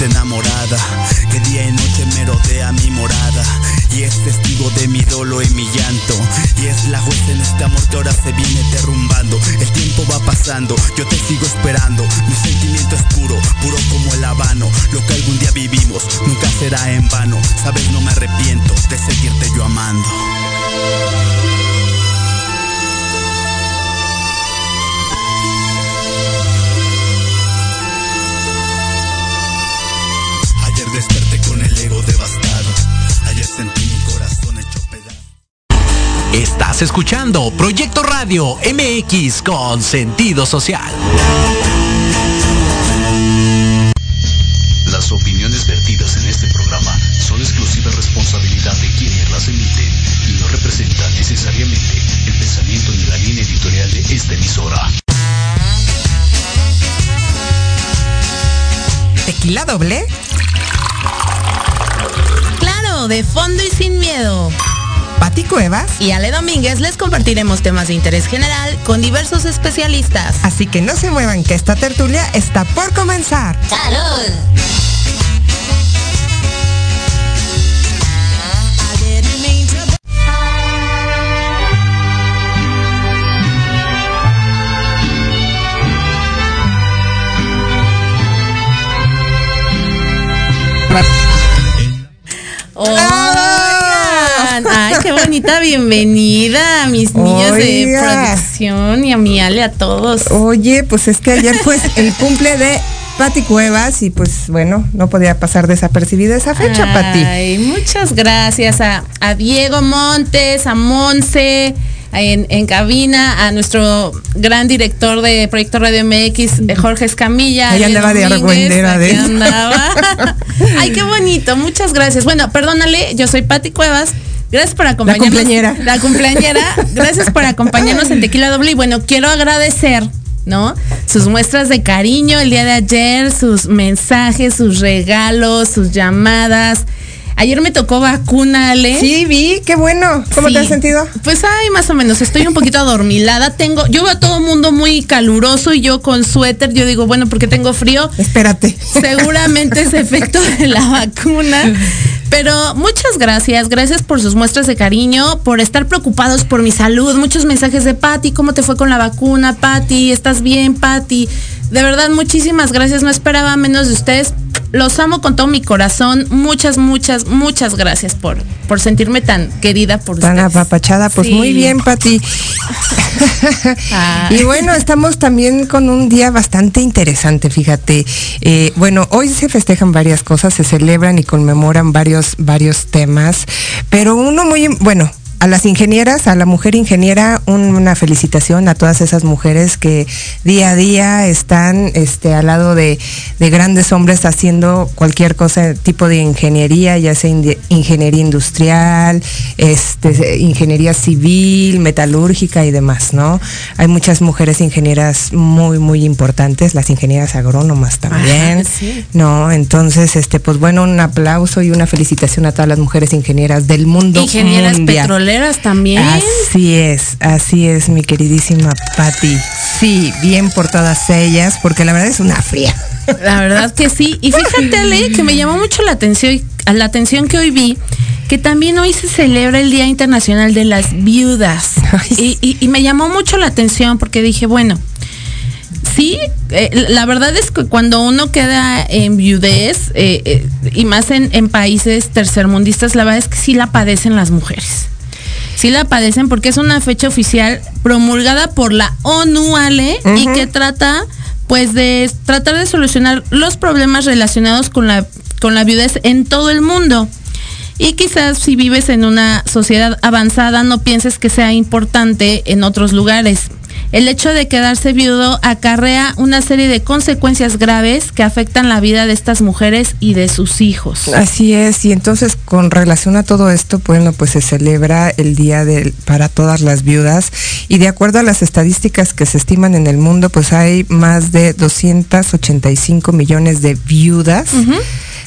enamorada, que día y noche me rodea mi morada. Y es testigo de mi dolo y mi llanto. Y es la juez en este amor que ahora se viene derrumbando. El tiempo va pasando, yo te sigo esperando. Mi sentimiento es puro, puro como el habano. Lo que algún día vivimos nunca será en vano. Sabes, no me arrepiento de seguirte yo amando. Estás escuchando Proyecto Radio MX con sentido social. Las opiniones vertidas en este programa son exclusiva responsabilidad de quienes las emiten y no representan necesariamente el pensamiento ni la línea editorial de esta emisora. ¿Tequila doble? Claro, de fondo y sin miedo. ¿Pati Cuevas? Y Ale Domínguez les compartiremos temas de interés general con diversos especialistas. Así que no se muevan que esta tertulia está por comenzar. ¡Salud! qué bonita bienvenida a mis niños de producción y a mi Ale, a todos. Oye, pues es que ayer fue el cumple de Pati Cuevas y pues bueno, no podía pasar desapercibida esa fecha, Pati. Ay, muchas gracias a, a Diego Montes, a Monse. En, en cabina a nuestro gran director de Proyecto Radio MX, eh, Jorge Escamilla. Ahí andaba de argüendera de andaba. Ay, qué bonito, muchas gracias. Bueno, perdónale, yo soy Pati Cuevas. Gracias por acompañarnos. cumpleañera. La cumpleañera. Gracias por acompañarnos en Tequila Doble. Y bueno, quiero agradecer, ¿no? Sus muestras de cariño el día de ayer, sus mensajes, sus regalos, sus llamadas. Ayer me tocó vacuna, Ale. Sí, vi, qué bueno. ¿Cómo Sí. te has sentido? Pues ay, más o menos, estoy un poquito adormilada. Tengo, yo veo a todo el mundo muy caluroso y yo con suéter, yo digo, bueno, porque tengo frío. Espérate. Seguramente es efecto de la vacuna. Pero muchas gracias, gracias por sus muestras de cariño, por estar preocupados por mi salud. Muchos mensajes de Patti, ¿cómo te fue con la vacuna? Patti, ¿estás bien, Patti? De verdad, muchísimas gracias. No esperaba menos de ustedes. Los amo con todo mi corazón. Muchas, muchas, muchas gracias por, por sentirme tan querida por Tan ustedes. apapachada, pues Sí. muy bien, Pati. Ah. y bueno, estamos también con un día bastante interesante, fíjate. Eh, bueno, hoy se festejan varias cosas, se celebran y conmemoran varios, varios temas, pero uno muy, bueno, a las ingenieras, a la mujer ingeniera, un- una felicitación a todas esas mujeres que día a día están este, al lado de, de grandes hombres haciendo cualquier cosa, tipo de ingeniería, ya sea ingeniería industrial, este, ingeniería civil, metalúrgica y demás, ¿no? Hay muchas mujeres ingenieras muy, muy importantes, las ingenieras agrónomas también, Ajá, sí. ¿no? Entonces, este, pues bueno, un aplauso y una felicitación a todas las mujeres ingenieras del mundo Ingenieras mundial. petroleras también. Así es, así es, mi queridísima Patti. Sí, bien por todas ellas, porque la verdad es una fría. La verdad que sí. Y fíjate, Ale, que me llamó mucho la atención, a la atención que hoy vi, que también hoy se celebra el Día Internacional de las Viudas. Ay, Y, y- y me llamó mucho la atención porque dije, bueno, sí, eh, la verdad es que cuando uno queda en viudez, eh, eh, y más en, en países tercermundistas, la verdad es que sí la padecen las mujeres. Sí la padecen porque es una fecha oficial promulgada por la ONU, Ale, y que trata pues de tratar de solucionar los problemas relacionados con la con la viudez en todo el mundo. Y quizás si vives en una sociedad avanzada no pienses que sea importante en otros lugares. El hecho de quedarse viudo acarrea una serie de consecuencias graves que afectan la vida de estas mujeres y de sus hijos. Así es, y entonces con relación a todo esto, bueno, pues se celebra el Día de, para todas las viudas y de acuerdo a las estadísticas que se estiman en el mundo, pues hay más de 285 millones de viudas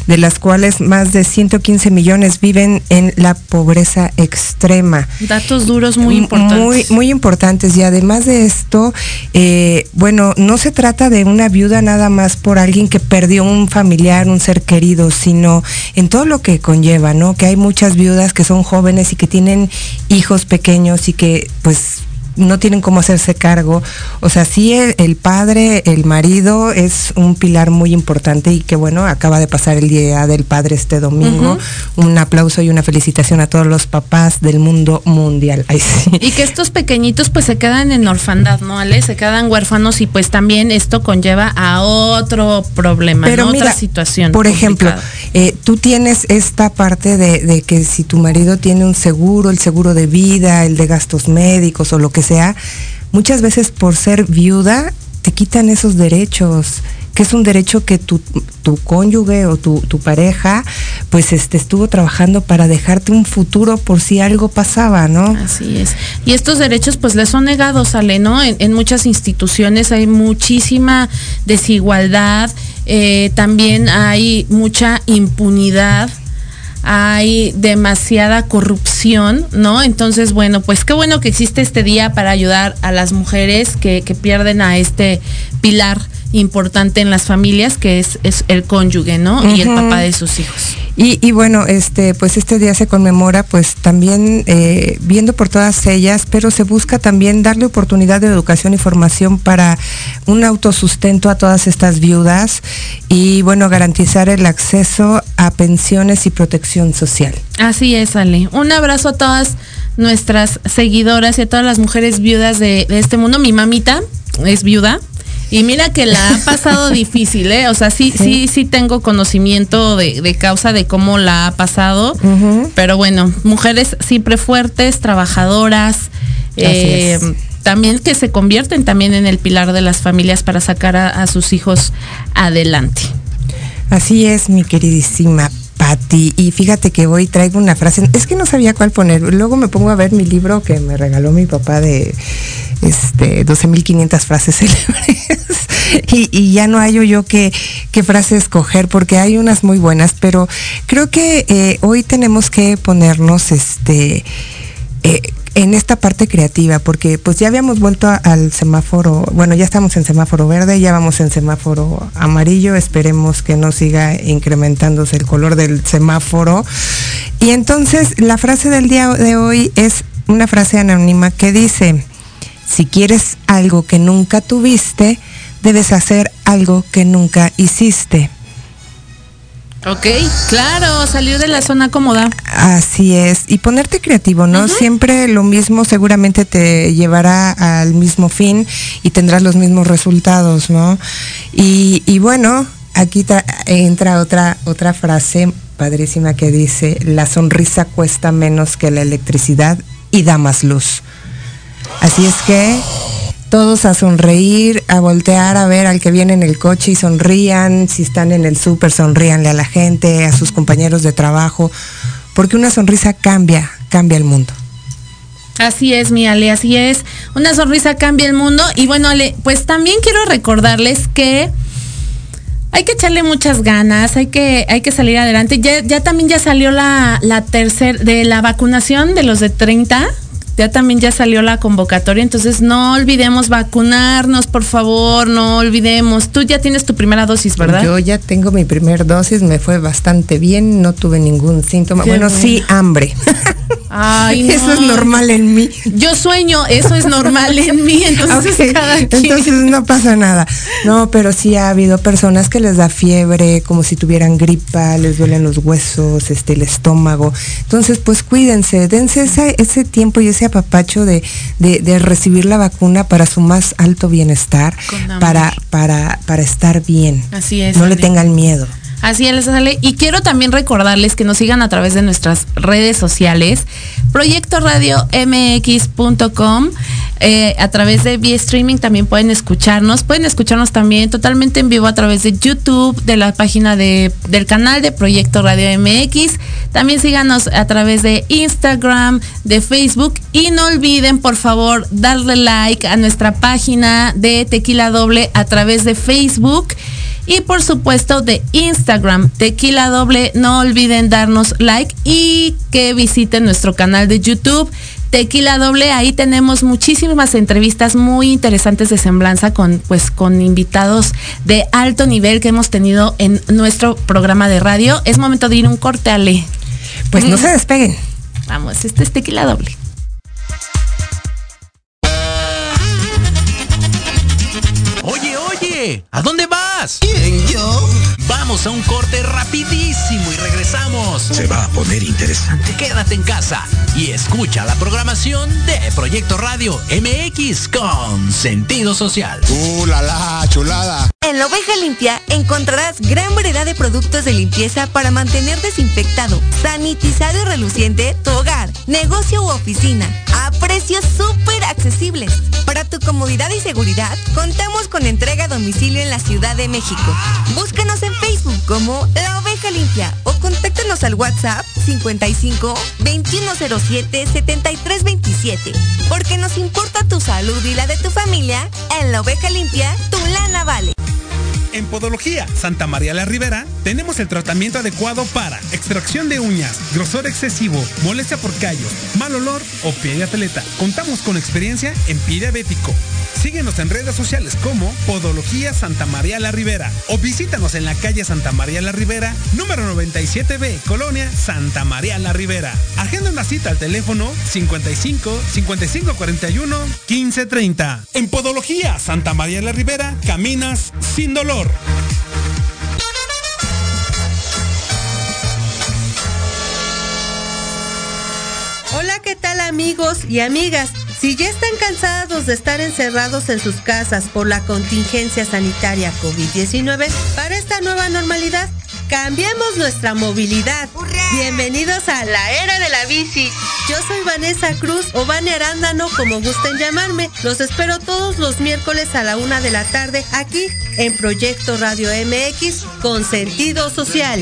de las cuales más de 115 millones viven en la pobreza extrema. Datos duros muy importantes. Muy, muy importantes. Y además de esto, eh, bueno, no se trata de una viuda nada más por alguien que perdió un familiar, un ser querido, sino en todo lo que conlleva, ¿no? Que hay muchas viudas que son jóvenes y que tienen hijos pequeños y que pues no tienen cómo hacerse cargo. O sea, sí el, padre, el marido es un pilar muy importante y que bueno, acaba de pasar el Día del Padre este domingo. Un aplauso y una felicitación a todos los papás del mundo mundial. Y que estos pequeñitos pues se quedan en orfandad, ¿no, Ale? Se quedan huérfanos y pues también esto conlleva a otro problema, Pero otra situación. Por ejemplo, eh, tú tienes esta parte de que si tu marido tiene un seguro, el seguro de vida, el de gastos médicos o lo que sea, muchas veces por ser viuda te quitan esos derechos que es un derecho que tu, tu cónyuge o tu, pareja pues este estuvo trabajando para dejarte un futuro por si algo pasaba, ¿no? Así es. Y estos derechos pues les son negados, Ale, ¿no? En, muchas instituciones hay muchísima desigualdad, eh, también hay mucha impunidad hay demasiada corrupción, ¿no? Entonces, bueno, pues qué bueno que existe este día para ayudar a las mujeres que, que pierden a este pilar importante en las familias, que es, es el cónyuge, ¿no? Y el papá de sus hijos. Y, bueno, este, pues este día se conmemora, pues también eh, viendo por todas ellas, pero se busca también darle oportunidad de educación y formación para un autosustento a todas estas viudas y bueno, garantizar el acceso a pensiones y protección social. Así es, Ale. Un abrazo a todas nuestras seguidoras y a todas las mujeres viudas de, de este mundo. Mi mamita es viuda y mira que la ha pasado difícil, ¿eh? O sea, sí, sí, sí, tengo conocimiento de, causa de cómo la ha pasado. Pero bueno, mujeres siempre fuertes, trabajadoras. Eh, también que se convierten también en el pilar de las familias para sacar a, sus hijos adelante. Así es, mi queridísima Patti. Y fíjate que hoy traigo una frase, es que no sabía cuál poner. Luego me pongo a ver mi libro que me regaló mi papá de este 12.500 frases célebres y, ya no hallo yo qué, qué frase escoger porque hay unas muy buenas, pero creo que eh, hoy tenemos que ponernos este eh, en esta parte creativa, porque pues ya habíamos vuelto al semáforo, bueno, ya estamos en semáforo verde, ya vamos en semáforo amarillo, esperemos que no siga incrementándose el color del semáforo. Y entonces la frase del día de hoy es una frase anónima que dice, si quieres algo que nunca tuviste, debes hacer algo que nunca hiciste. Ok, claro, salir de la zona cómoda. Así es, y ponerte creativo, ¿no? Siempre lo mismo seguramente te llevará al mismo fin y tendrás los mismos resultados, ¿no? Y, bueno, aquí entra otra, otra frase padrísima que dice, la sonrisa cuesta menos que la electricidad y da más luz. Así es que todos a sonreír, a voltear a ver al que viene en el coche y sonrían, si están en el súper, sonríanle a la gente, a sus compañeros de trabajo, porque una sonrisa cambia, cambia el mundo. Así es, mi Ale, así es. Una sonrisa cambia el mundo. Y bueno, Ale, pues también quiero recordarles que hay que echarle muchas ganas, hay que, hay que salir adelante. Ya, ya también ya salió la, la tercera de la vacunación de los de 30 ya también ya salió la convocatoria, entonces no olvidemos vacunarnos, por favor, no olvidemos. Tú ya tienes tu primera dosis, ¿verdad? Yo ya tengo mi primera dosis, me fue bastante bien, no tuve ningún síntoma. bueno, sí, hambre. Ay, Eso es normal en mí. Yo sueño, eso es normal en mí, entonces Entonces no pasa nada. No, pero sí ha habido personas que les da fiebre, como si tuvieran gripa, les duelen los huesos, este, el estómago. Entonces, pues cuídense, dense ese, ese tiempo y ese apapacho de, de, recibir la vacuna para su más alto bienestar, para, para, para estar bien. Así es. No le tengan miedo. Así es, sale. Y quiero también recordarles que nos sigan a través de nuestras redes sociales, proyectoradiomx.com. Eh, a través de vía streaming también pueden escucharnos. Pueden escucharnos también totalmente en vivo a través de YouTube, de la página de, del canal de Proyecto Radio MX. También síganos a través de Instagram, de Facebook. Y no olviden, por favor, darle like a nuestra página de Tequila Doble a través de Facebook y por supuesto de Instagram, Tequila Doble. No olviden darnos like y que visiten nuestro canal de YouTube. Tequila Doble, ahí tenemos muchísimas entrevistas muy interesantes de semblanza con pues con invitados de alto nivel que hemos tenido en nuestro programa de radio. Es momento de ir un corte, Ale. Pues no se despeguen. Vamos, este es Tequila Doble. Oye, oye, ¿a dónde vas? ¿Quién, yo? Vamos a un corte rapidísimo y regresamos. Se va a poner interesante. Quédate en casa y escucha la programación de Proyecto Radio MX con sentido social. ¡Uh, la, la chulada! En la oveja limpia encontrarás gran variedad de productos de limpieza para mantener desinfectado, sanitizado y reluciente tu hogar, negocio u oficina, a precios súper accesibles. Para tu comodidad y seguridad, contamos con entrega a domicilio en la Ciudad de México. Búscanos en Facebook como La Oveja Limpia o contáctanos al WhatsApp 55 2107 7327. Porque nos importa tu salud y la de tu familia, en La Oveja Limpia, tu lana vale. En Podología Santa María la Ribera tenemos el tratamiento adecuado para extracción de uñas, grosor excesivo, molestia por callos, mal olor o pie de atleta. Contamos con experiencia en pie diabético. Síguenos en redes sociales como Podología Santa María la Ribera o visítanos en la calle Santa María la Ribera, número 97B, Colonia Santa María la Ribera. Agenda una cita al teléfono 55 55 41 15 30. En Podología Santa María la Ribera caminas sin dolor. Hola, ¿qué tal amigos y amigas? Si ya están cansados de estar encerrados en sus casas por la contingencia sanitaria COVID-19, para esta nueva normalidad, cambiemos nuestra movilidad. Bienvenidos a la era de la bici. Yo soy Vanessa Cruz o Vane Arándano, como gusten llamarme. Los espero todos los miércoles a la una de la tarde aquí en Proyecto Radio MX con sentido social.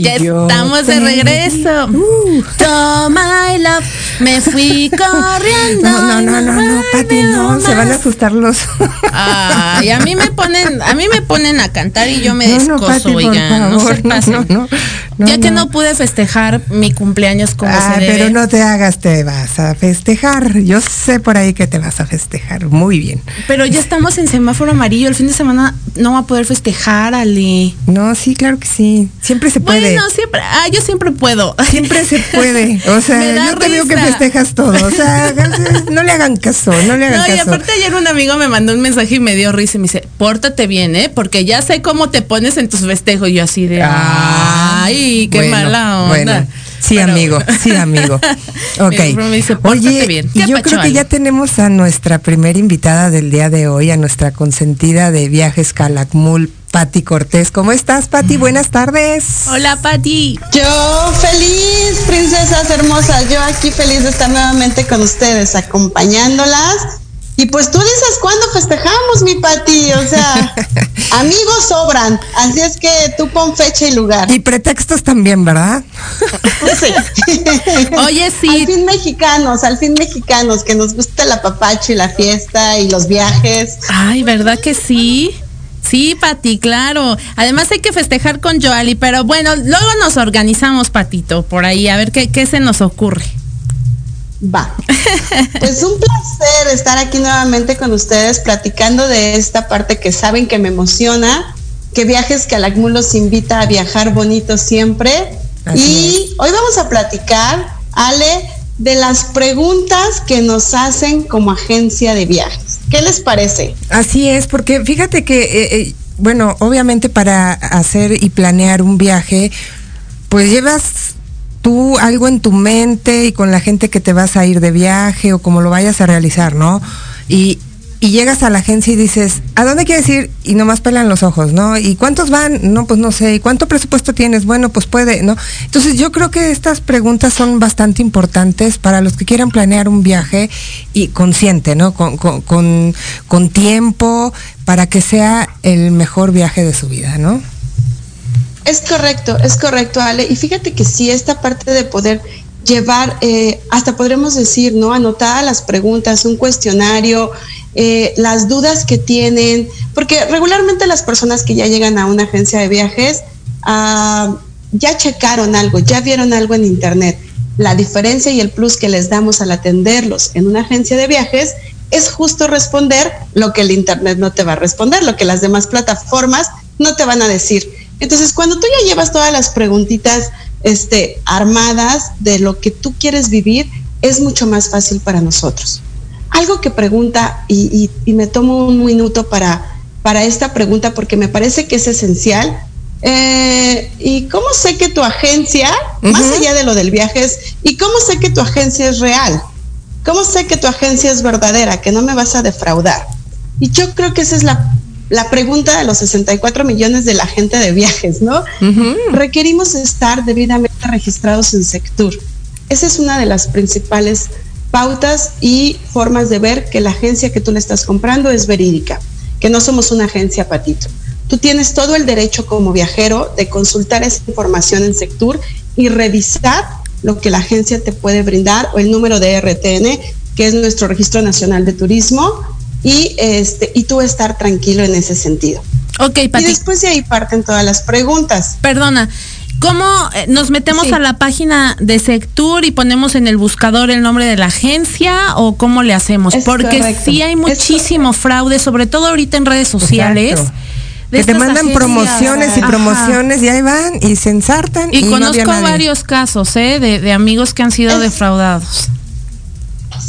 Ya Yo estamos de regreso. Uh. Toma my love. Me fui corriendo. No, no, no, no, no, Pati, no, se van a asustar los. Ay, a mí me ponen, a mí me ponen a cantar y yo me No, no, descoso, oigan, no se pasen. ya que no. pude festejar mi cumpleaños como Ah, se debe. pero no te hagas, te vas a festejar. Yo sé por ahí que te vas a festejar. Muy bien. Pero ya estamos en semáforo amarillo. El fin de semana no va a poder festejar, Ali. No, sí, claro que sí. Siempre se puede. Bueno, siempre, ah, yo siempre puedo. Siempre se puede. O sea, yo te veo que. Festejas todo. O sea, hagas- no le hagan caso, no le hagan No, y caso. aparte ayer un amigo me mandó un mensaje y me dio risa y me dice, pórtate bien, ¿eh? Porque ya sé cómo te pones en tus festejos. Y yo así de, Ah, ay, qué bueno, mala onda. Bueno, sí, Pero- amigo, sí, amigo. Ok. Mi hermano me dice, "Pórtate Oye, bien". y ¿Qué yo creo que ya tenemos a nuestra primera invitada del día de hoy, a nuestra consentida de viajes Calakmul, Pati Cortés. ¿Cómo estás, Pati? Buenas tardes. Hola, Pati. Yo feliz, princesas hermosas, yo aquí feliz de estar nuevamente con ustedes, acompañándolas. Y pues tú dices cuándo festejamos, mi Pati, o sea, amigos sobran, así es que tú pon fecha y lugar. Y pretextos también, ¿verdad? Sí. Oye, Al sí, fin mexicanos, al fin mexicanos, que nos gusta la papacho y la fiesta y los viajes. Ay, ¿verdad que sí? Sí, Pati, claro. Además hay que festejar con Joali, pero bueno, luego nos organizamos, Patito, por ahí, a ver qué, qué se nos ocurre. Va. Pues un placer estar aquí nuevamente con ustedes platicando de esta parte que saben que me emociona, que Viajes Calakmul los invita a viajar bonito siempre. y hoy vamos a platicar, Ale, de las preguntas que nos hacen como agencia de viajes. ¿Qué les parece? Así es, porque fíjate que, eh, eh, bueno, obviamente para hacer y planear un viaje, pues llevas tú algo en tu mente y con la gente que te vas a ir de viaje o como lo vayas a realizar, ¿no? Y, y llegas a la agencia y dices, ¿a dónde quieres ir? Y nomás pelan los ojos, ¿no? ¿Y cuántos van? No, pues no sé. ¿Y cuánto presupuesto tienes? Bueno, pues puede, ¿no? Entonces yo creo que estas preguntas son bastante importantes para los que quieran planear un viaje y consciente, ¿no? Con, con, con, tiempo para que sea el mejor viaje de su vida, ¿no? Es correcto, es correcto, Ale. Y fíjate que sí, esta parte de poder llevar, eh, hasta podremos decir, ¿no? Anotar las preguntas, un cuestionario, eh, las dudas que tienen, porque regularmente las personas que ya llegan a una agencia de viajes ah, ya checaron algo, ya vieron algo en internet. La diferencia y el plus que les damos al atenderlos en una agencia de viajes es justo responder lo que el internet no te va a responder, lo que las demás plataformas no te van a decir. Entonces, cuando tú ya llevas todas las preguntitas este, armadas de lo que tú quieres vivir, es mucho más fácil para nosotros. Algo que pregunta, y, me tomo un minuto para, para esta pregunta porque me parece que es esencial. Eh, ¿Y cómo sé que tu agencia, más allá de lo del viaje, es, ¿y cómo sé que tu agencia es real? ¿Cómo sé que tu agencia es verdadera, que no me vas a defraudar? Y yo creo que esa es la la pregunta de los 64 millones de la gente de viajes, ¿no? Requerimos estar debidamente registrados en Sectur. Esa es una de las principales pautas y formas de ver que la agencia que tú le estás comprando es verídica, que no somos una agencia patito. Tú tienes todo el derecho como viajero de consultar esa información en Sectur y revisar lo que la agencia te puede brindar o el número de RTN, que es nuestro Registro Nacional de Turismo, y, este, y tú estar tranquilo en ese sentido. Ok, Pati. Y después de ahí parten todas las preguntas. Perdona. ¿Cómo eh, nos metemos a la página de Sectur y ponemos en el buscador el nombre de la agencia o cómo le hacemos? Porque sí hay muchísimo fraude, sobre todo ahorita en redes sociales. Que te mandan promociones y promociones y ahí van y se ensartan. Y, conozco varios casos ¿eh? de, de amigos que han sido defraudados.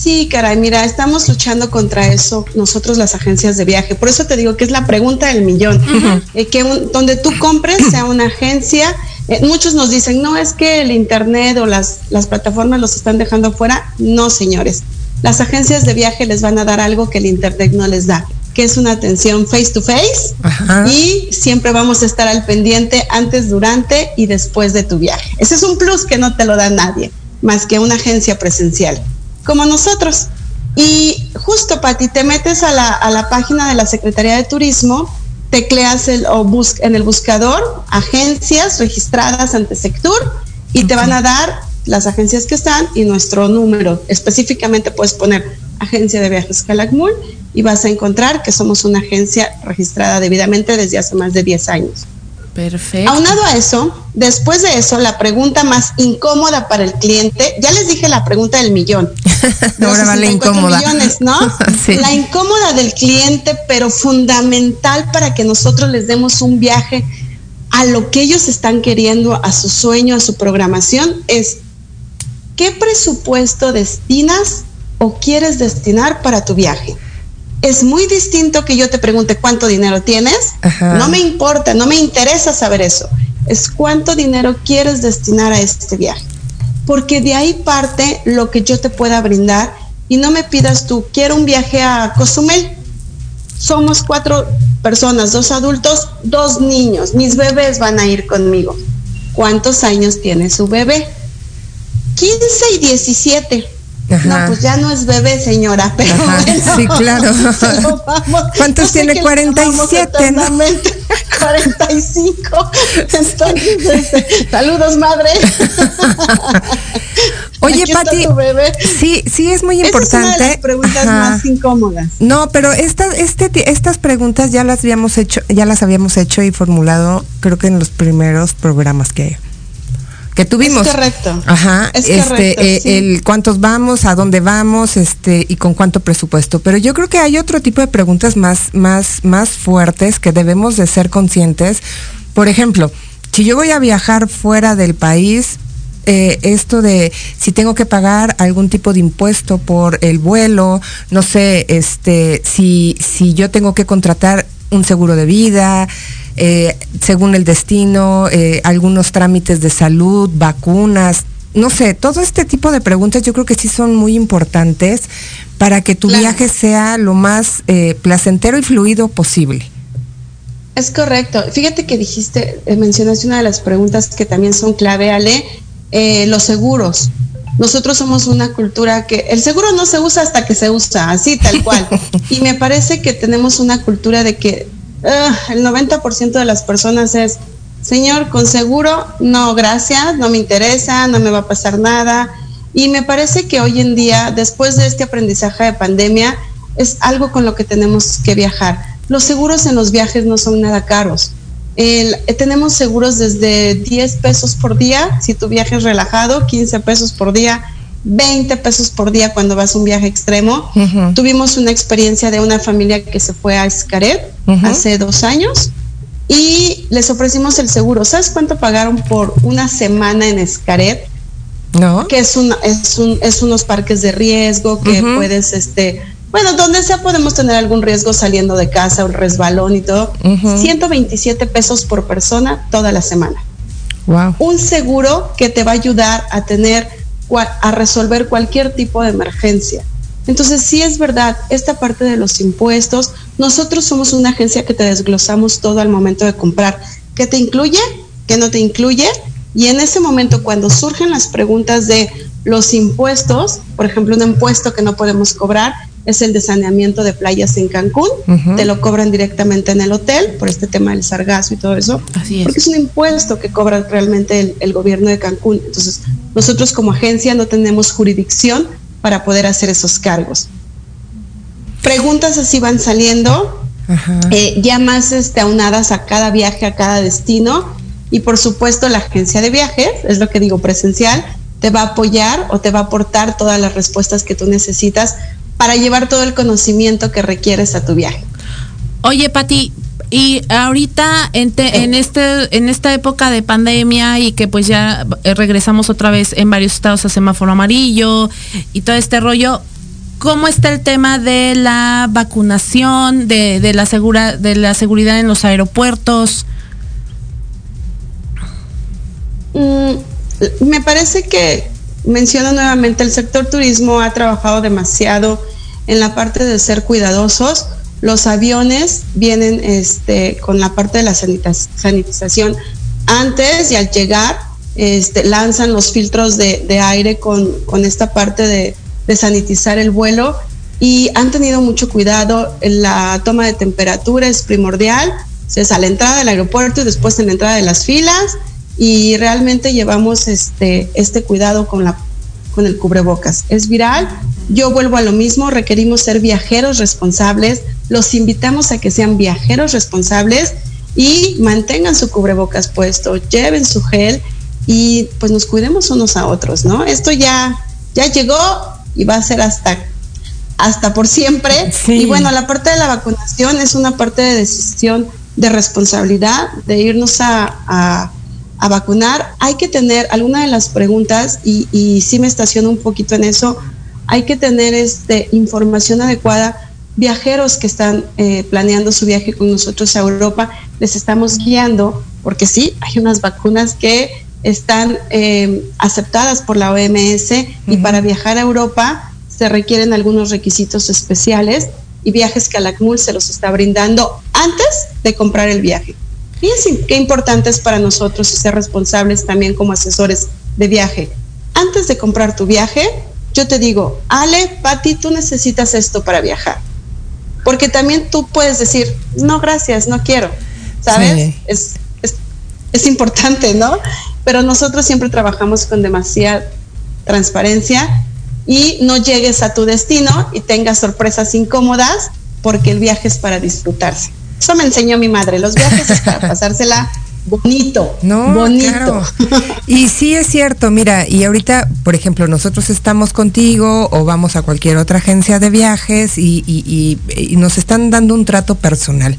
Sí, caray, mira, estamos luchando contra eso nosotros las agencias de viaje. Por eso te digo que es la pregunta del millón. Eh, que donde tú compres sea una agencia. Eh, muchos nos dicen, no, es que el Internet o las, las plataformas los están dejando afuera. No, señores. Las agencias de viaje les van a dar algo que el Internet no les da que es una atención face to face y siempre vamos a estar al pendiente antes, durante y después de tu viaje. Ese es un plus que no te lo da nadie, más que una agencia presencial como nosotros. Y justo, Pati, te metes a la, a la página de la Secretaría de Turismo, tecleas el, o bus, en el buscador agencias registradas ante Sectur y te van a dar las agencias que están y nuestro número. Específicamente puedes poner Agencia de Viajes Calakmul y vas a encontrar que somos una agencia registrada debidamente desde hace más de 10 años. Perfecto. Aunado a eso, después de eso, la pregunta más incómoda para el cliente, ya les dije la pregunta del millón. Ahora va la incómoda. Millones, ¿no? La incómoda del cliente, pero fundamental para que nosotros les demos un viaje a lo que ellos están queriendo, a su sueño, a su programación, es ¿qué presupuesto destinas o quieres destinar para tu viaje? es muy distinto que yo te pregunte cuánto dinero tienes. No me importa, no me interesa saber eso. Es cuánto dinero quieres destinar a este viaje. Porque de ahí parte lo que yo te pueda brindar y no me pidas tú, quiero un viaje a Cozumel. Somos cuatro personas, dos adultos, dos niños. Mis bebés van a ir conmigo. ¿Cuántos años tiene su bebé? 15 y 17 no, pues ya no es bebé, señora, pero sí, claro. ¿Cuántos tiene? 47, ¿no? 45. Entonces, este, saludos, madre. Oye, Pati, sí, sí es muy importante. Es una de las preguntas más incómodas. No, pero estas, este, estas preguntas ya las habíamos hecho, ya las habíamos hecho y formulado, creo que en los primeros programas que que tuvimos. Es correcto. Ajá. Es este, eh, el cuántos vamos, a dónde vamos, este, y con cuánto presupuesto. Pero yo creo que hay otro tipo de preguntas más, más, más fuertes que debemos de ser conscientes. Por ejemplo, si yo voy a viajar fuera del país, eh, esto de si tengo que pagar algún tipo de impuesto por el vuelo, no sé, este, si, si yo tengo que contratar un seguro de vida, eh, según el destino, eh, algunos trámites de salud, vacunas, no sé, todo este tipo de preguntas yo creo que sí son muy importantes para que tu viaje sea lo más placentero y fluido posible. Es correcto. Fíjate que dijiste, mencionaste una de las preguntas que también son clave, Ale, eh, los seguros. Nosotros somos una cultura que el seguro no se usa hasta que se usa, así tal cual. y me parece que tenemos una cultura de que ah, el 90% de las personas es, señor, con seguro, no, gracias, no me interesa, no me va a pasar nada. Y me parece que hoy en día, después de este aprendizaje de pandemia, es algo con lo que tenemos que viajar. Los seguros en los viajes no son nada caros. Eh, tenemos seguros desde 10 pesos por día, si tu viaje es relajado, 15 pesos por día, 20 pesos por día cuando vas a un viaje extremo. Tuvimos una experiencia de una familia que se fue a Escaret hace dos años y les ofrecimos el seguro. ¿Sabes cuánto pagaron por una semana en Escaret? No. Que es, un, es, un, es unos parques de riesgo que puedes este, bueno, donde sea podemos tener algún riesgo saliendo de casa, un resbalón y todo. 127 pesos por persona toda la semana. Wow. Un seguro que te va a ayudar a tener, a resolver cualquier tipo de emergencia. Entonces, sí es verdad, esta parte de los impuestos, nosotros somos una agencia que te desglosamos todo al momento de comprar. ¿Qué te incluye? ¿Qué no te incluye? Y en ese momento, cuando surgen las preguntas de los impuestos, por ejemplo, un impuesto que no podemos cobrar, es el de saneamiento de playas en Cancún. Te lo cobran directamente en el hotel por este tema del sargazo y todo eso. Así es. Porque es un impuesto que cobra realmente el, gobierno de Cancún. Entonces, nosotros como agencia no tenemos jurisdicción para poder hacer esos cargos. Preguntas así van saliendo, eh, ya más este, aunadas a cada viaje, a cada destino. Y por supuesto, la agencia de viajes, es lo que digo presencial, te va a apoyar o te va a aportar todas las respuestas que tú necesitas para llevar todo el conocimiento que requieres a tu viaje. Oye, Pati, y ahorita en, en, este en esta época de pandemia y que pues ya eh, regresamos otra vez en varios estados a semáforo amarillo y todo este rollo, ¿cómo está el tema de la vacunación, de, de la segura, de la seguridad en los aeropuertos? Mm, me parece que menciono nuevamente, el sector turismo ha trabajado demasiado en la parte de ser cuidadosos. Los aviones vienen este, con la parte de la sanitización antes y al llegar este, lanzan los filtros de, aire con, esta parte de, de, sanitizar el vuelo y han tenido mucho cuidado. La toma de temperatura es primordial, es a la entrada del aeropuerto y después en la entrada de las filas y realmente llevamos este, este cuidado con, la, con el cubrebocas. Es viral, yo vuelvo a lo mismo, requerimos ser viajeros responsables, los invitamos a que sean viajeros responsables y mantengan su cubrebocas puesto, lleven su gel y pues nos cuidemos unos a otros, ¿no? Esto ya, ya llegó y va a ser hasta hasta por siempre. Y bueno, la parte de la vacunación es una parte de decisión de responsabilidad, de irnos a a vacunar, hay que tener alguna de las preguntas, y, y sí me estaciono un poquito en eso, hay que tener este, información adecuada. Viajeros que están eh, planeando su viaje con nosotros a Europa, les estamos guiando, porque sí, hay unas vacunas que están eh, aceptadas por la OMS y para viajar a Europa se requieren algunos requisitos especiales y viajes que Alacmul se los está brindando antes de comprar el viaje. Fíjense qué importante es para nosotros ser responsables también como asesores de viaje. Antes de comprar tu viaje, yo te digo, Ale, Pati, tú necesitas esto para viajar. Porque también tú puedes decir, no, gracias, no quiero. ¿Sabes? Es, es, importante, ¿no? Pero nosotros siempre trabajamos con demasiada transparencia y no llegues a tu destino y tengas sorpresas incómodas porque el viaje es para disfrutarse. Eso me enseñó mi madre, los viajes es para pasársela bonito, no, bonito. Y sí es cierto, mira, y ahorita, por ejemplo, nosotros estamos contigo o vamos a cualquier otra agencia de viajes y, y nos están dando un trato personal.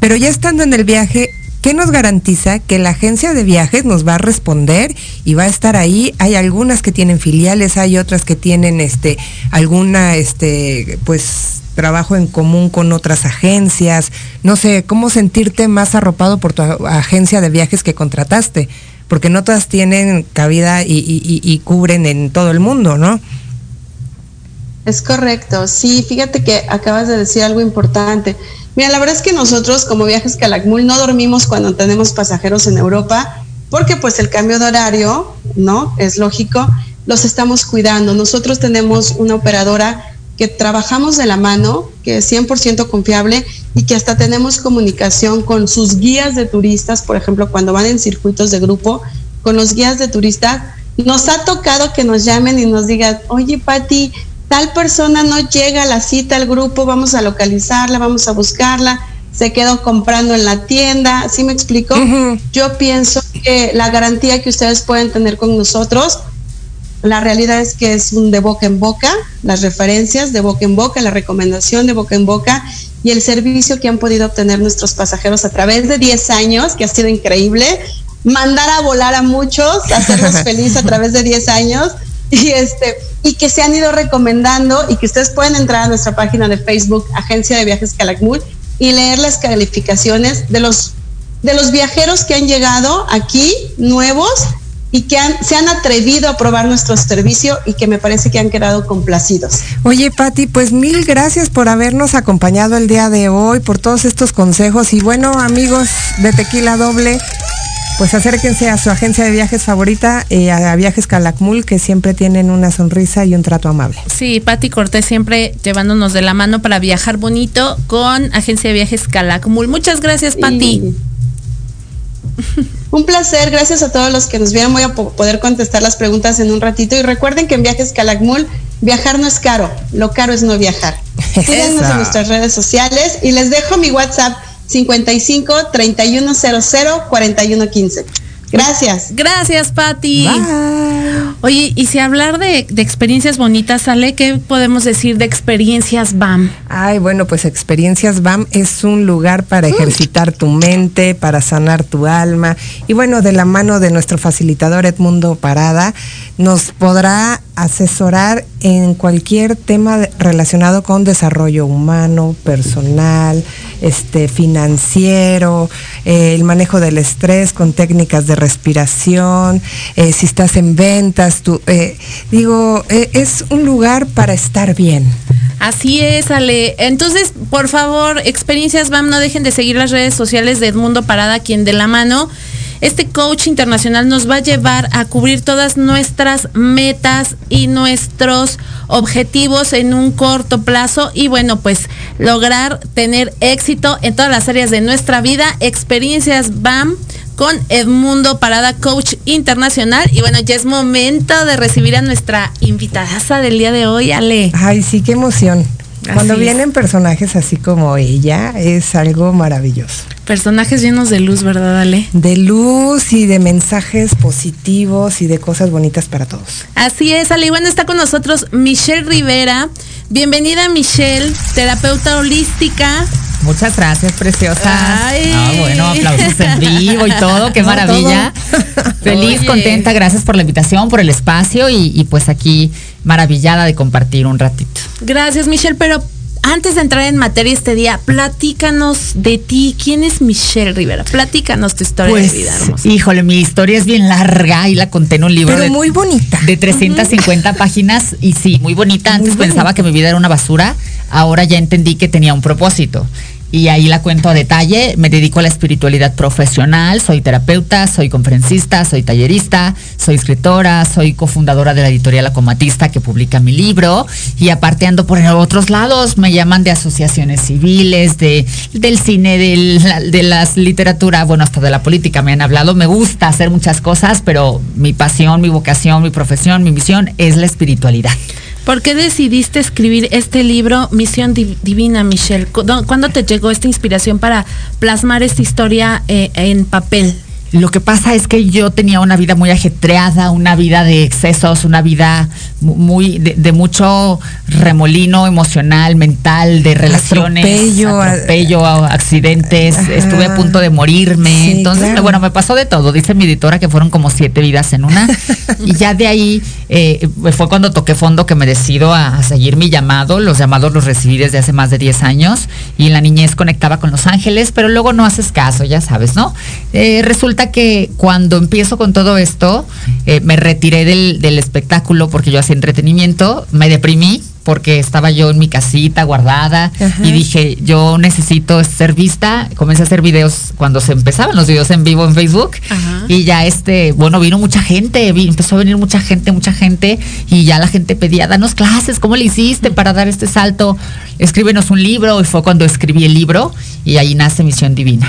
Pero ya estando en el viaje, ¿qué nos garantiza que la agencia de viajes nos va a responder y va a estar ahí? Hay algunas que tienen filiales, hay otras que tienen este alguna este pues trabajo en común con otras agencias, no sé, cómo sentirte más arropado por tu agencia de viajes que contrataste, porque no todas tienen cabida y, cubren en todo el mundo, ¿no? Es correcto, sí, fíjate que acabas de decir algo importante. Mira, la verdad es que nosotros como Viajes Calakmul no dormimos cuando tenemos pasajeros en Europa, porque pues el cambio de horario, ¿no? Es lógico, los estamos cuidando. Nosotros tenemos una operadora que trabajamos de la mano, que es 100% confiable y que hasta tenemos comunicación con sus guías de turistas, por ejemplo, cuando van en circuitos de grupo, con los guías de turistas, nos ha tocado que nos llamen y nos digan, oye Patti, tal persona no llega a la cita al grupo, vamos a localizarla, vamos a buscarla, se quedó comprando en la tienda, ¿sí me explico? Yo pienso que la garantía que ustedes pueden tener con nosotros la realidad es que es un de boca en boca, las referencias de boca en boca, la recomendación de boca en boca y el servicio que han podido obtener nuestros pasajeros a través de 10 años, que ha sido increíble, mandar a volar a muchos, hacerlos felices a través de 10 años y este y que se han ido recomendando y que ustedes pueden entrar a nuestra página de Facebook Agencia de Viajes Calakmul y leer las calificaciones de los de los viajeros que han llegado aquí nuevos y que se han atrevido a probar nuestro servicio y que me parece que han quedado complacidos. Oye, Patti, pues mil gracias por habernos acompañado el día de hoy, por todos estos consejos y bueno, amigos de Tequila Doble, pues acérquense a su agencia de viajes favorita, eh, a Viajes Calakmul, que siempre tienen una sonrisa y un trato amable. Sí, Patti Cortés siempre llevándonos de la mano para viajar bonito con Agencia de Viajes Calakmul. Muchas gracias, Patti. Un placer, gracias a todos los que nos vieron. Voy a poder contestar las preguntas en un ratito. Y recuerden que en Viajes Calakmul, viajar no es caro, lo caro es no viajar. Síganos en nuestras redes sociales y les dejo mi WhatsApp 55 3100 4115. Gracias. Gracias, Patti. Oye, y si hablar de, experiencias bonitas, sale, ¿qué podemos decir de experiencias BAM? Ay, bueno, pues experiencias BAM es un lugar para ejercitar tu mente, para sanar tu alma. Y bueno, de la mano de nuestro facilitador Edmundo Parada, nos podrá asesorar en cualquier tema relacionado con desarrollo humano, personal, este, financiero, eh, el manejo del estrés con técnicas de respiración, eh, si estás en ventas, tú, eh, digo, es un lugar para estar bien. Así es, Ale. Entonces, por favor, experiencias BAM, no dejen de seguir las redes sociales de Edmundo Parada, quien de la mano este coach internacional nos va a llevar a cubrir todas nuestras metas y nuestros objetivos en un corto plazo y bueno, pues lograr tener éxito en todas las áreas de nuestra vida. Experiencias BAM con Edmundo Parada, coach internacional. Y bueno, ya es momento de recibir a nuestra invitada del día de hoy, Ale. Ay, sí, qué emoción. Cuando vienen personajes así como ella, es algo maravilloso. Personajes llenos de luz, ¿verdad, Ale? De luz y de mensajes positivos y de cosas bonitas para todos. Así es, Ale. Y bueno, está con nosotros Michelle Rivera. Bienvenida, Michelle, terapeuta holística. Muchas gracias, preciosa. Ah, bueno, aplausos en vivo y todo, qué maravilla. Feliz, contenta, gracias por la invitación, por el espacio y, y pues aquí maravillada de compartir un ratito. Gracias, Michelle, pero antes de entrar en materia este día, platícanos de ti. ¿Quién es Michelle Rivera? Platícanos tu historia de pues, vida, Híjole, mi historia es bien larga y la conté en un libro. de, muy bonita. De 350 páginas y sí, muy bonita. Antes pensaba que mi vida era una basura, ahora ya entendí que tenía un propósito. Y ahí la cuento a detalle. Me dedico a la espiritualidad profesional, soy terapeuta, soy conferencista, soy tallerista, soy escritora, soy cofundadora de la editorial Acomatista que publica mi libro y aparte ando por otros lados, me llaman de asociaciones civiles, de, del cine, de las literatura, bueno, hasta de la política me han hablado. Me gusta hacer muchas cosas, pero mi pasión, mi vocación, mi profesión, mi misión es la espiritualidad. ¿Por qué decidiste escribir este libro, Misión Divina, Michelle? ¿Cuándo te llegó esta inspiración para plasmar esta historia eh, en papel? Lo que pasa es que yo tenía una vida muy ajetreada, una vida de excesos, una vida muy de, mucho remolino emocional, mental, de relaciones, atropello, atropello accidentes, estuve a punto de morirme. Entonces, bueno, me pasó de todo. Dice mi editora que fueron como siete vidas en una. y ya de ahí eh, fue cuando toqué fondo que me decido a, seguir mi llamado. Los llamados los recibí desde hace más de 10 años y en la niñez conectaba con los ángeles, pero luego no haces caso, ya sabes, ¿no? Eh, resulta que cuando empiezo con todo esto, eh, me retiré del, espectáculo porque yo hacía entretenimiento, me deprimí porque estaba yo en mi casita guardada y dije, yo necesito ser vista. Comencé a hacer videos cuando se empezaban los videos en vivo en Facebook y ya este, bueno, vino mucha gente, empezó a venir mucha gente, mucha gente y ya la gente pedía, danos clases, ¿cómo le hiciste para dar este salto? Escríbenos un libro y fue cuando escribí el libro y ahí nace Misión Divina.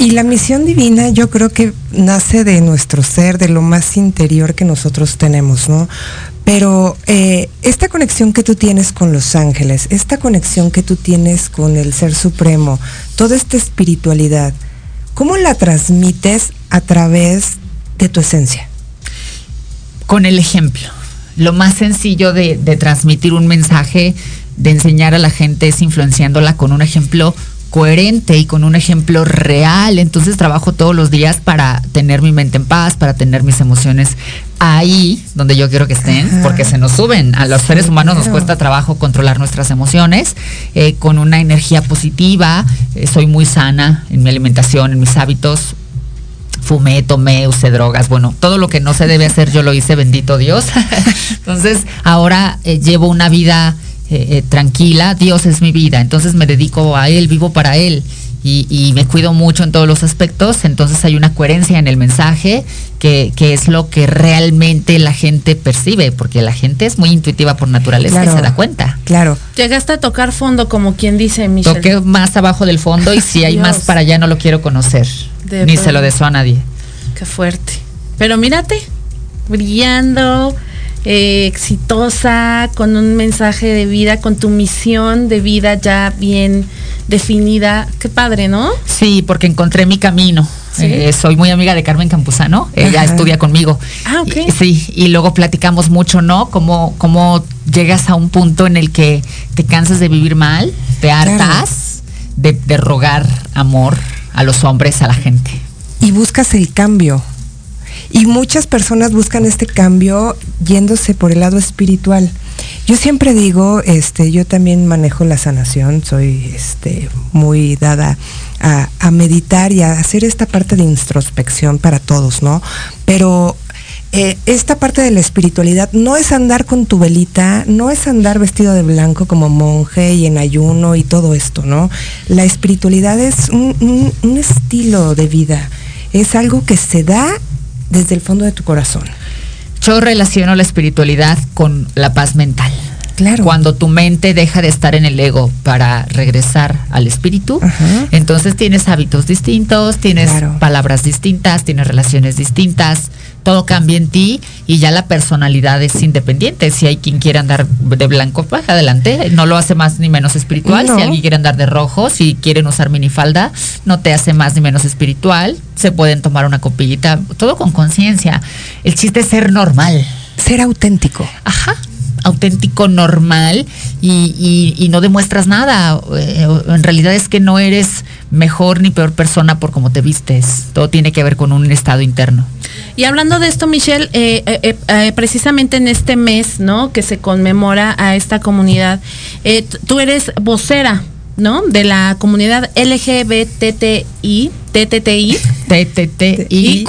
Y la misión divina yo creo que nace de nuestro ser, de lo más interior que nosotros tenemos, ¿no? Pero eh, esta conexión que tú tienes con los ángeles, esta conexión que tú tienes con el Ser Supremo, toda esta espiritualidad, ¿cómo la transmites a través de tu esencia? Con el ejemplo. Lo más sencillo de, de transmitir un mensaje, de enseñar a la gente es influenciándola con un ejemplo coherente y con un ejemplo real. Entonces trabajo todos los días para tener mi mente en paz, para tener mis emociones ahí donde yo quiero que estén, porque se nos suben. A los seres humanos nos cuesta trabajo controlar nuestras emociones eh, con una energía positiva. Eh, soy muy sana en mi alimentación, en mis hábitos. Fumé, tomé, usé drogas, bueno, todo lo que no se debe hacer yo lo hice, bendito Dios. Entonces, ahora eh, llevo una vida eh, eh, tranquila, Dios es mi vida, entonces me dedico a Él, vivo para Él. Y, me cuido mucho en todos los aspectos, entonces hay una coherencia en el mensaje que, es lo que realmente la gente percibe, porque la gente es muy intuitiva por naturaleza y se da cuenta. Claro. Llegaste a tocar fondo, como quien dice, Michelle. Toqué más abajo del fondo y si hay más para allá no lo quiero conocer, ni se lo deseo a nadie. Qué fuerte. Pero mírate, brillando, eh, exitosa, con un mensaje de vida, con tu misión de vida ya bien definida. Qué padre, ¿no? Sí, porque encontré mi camino. Eh, soy muy amiga de Carmen Campuzano, ella estudia conmigo. Ah, ok. sí, y luego platicamos mucho, ¿no? Cómo, cómo llegas a un punto en el que te cansas de vivir mal, te hartas de, de rogar amor a los hombres, a la gente. Y buscas el cambio, y muchas personas buscan este cambio yéndose por el lado espiritual. Yo siempre digo, este, yo también manejo la sanación, soy este, muy dada a, meditar y a hacer esta parte de introspección para todos, ¿no? Pero eh, esta parte de la espiritualidad no es andar con tu velita, no es andar vestido de blanco como monje y en ayuno y todo esto, ¿no? La espiritualidad es un estilo de vida, es algo que se da desde el fondo de tu corazón. Yo relaciono la espiritualidad con la paz mental. Claro. Cuando tu mente deja de estar en el ego para regresar al espíritu, entonces tienes hábitos distintos, tienes palabras distintas, tienes relaciones distintas, todo cambia en ti y ya la personalidad es independiente. Si hay quien quiere andar de blanco, pues adelante, no lo hace más ni menos espiritual. Si alguien quiere andar de rojo, si quieren usar minifalda, no te hace más ni menos espiritual. Se pueden tomar una copillita, todo con conciencia. El chiste es ser normal. Ser auténtico. Ajá auténtico, normal y, no demuestras nada. Eh, en realidad es que no eres mejor ni peor persona por cómo te vistes. Todo tiene que ver con un estado interno. Y hablando de esto, Michelle, eh, eh, precisamente en este mes, ¿no? Que se conmemora a esta comunidad, tú eres vocera. ¿no? De la comunidad LGBTI, TTTI. TTTI, y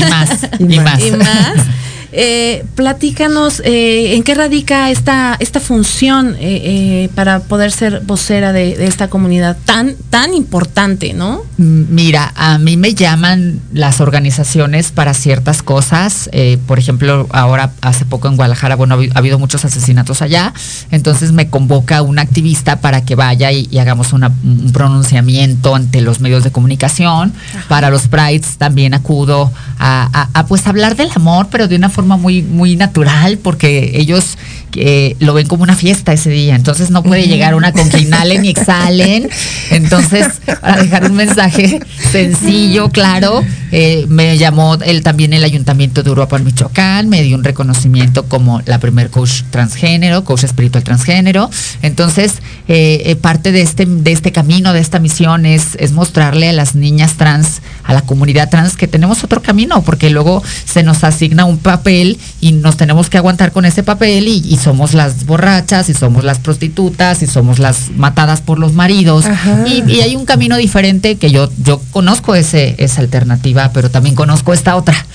más, y más. Y más eh, platícanos eh, en qué radica esta, esta función eh, para poder ser vocera de, esta comunidad tan, tan importante, ¿no? Mira, a mí me llaman las organizaciones para ciertas cosas. por ejemplo, ahora hace poco en Guadalajara, bueno, ha habido muchos asesinatos allá. Entonces me convoca un activista para que vaya y, hagamos un pronunciamiento ante los medios de comunicación. Para los prides también acudo a, a, pues hablar del amor, pero de una forma muy, muy natural, porque ellos eh, lo ven como una fiesta ese día. Entonces no puede llegar una con que inhalen y exhalen. Entonces, para dejar un mensaje sencillo, claro, eh, me llamó él también el Ayuntamiento de Uruapan, Michoacán, me dio un reconocimiento como la primer coach transgénero, coach espiritual transgénero. Entonces, eh, parte de este, de este camino, de esta misión es, es mostrarle a las niñas trans, a la comunidad trans, que tenemos otro camino, porque luego se nos asigna un papel y nos tenemos que aguantar con ese papel y, somos las borrachas y somos las prostitutas y somos las matadas por los maridos. Y, y, hay un camino diferente que yo, yo conozco ese, esa alternativa, pero también conozco esta otra.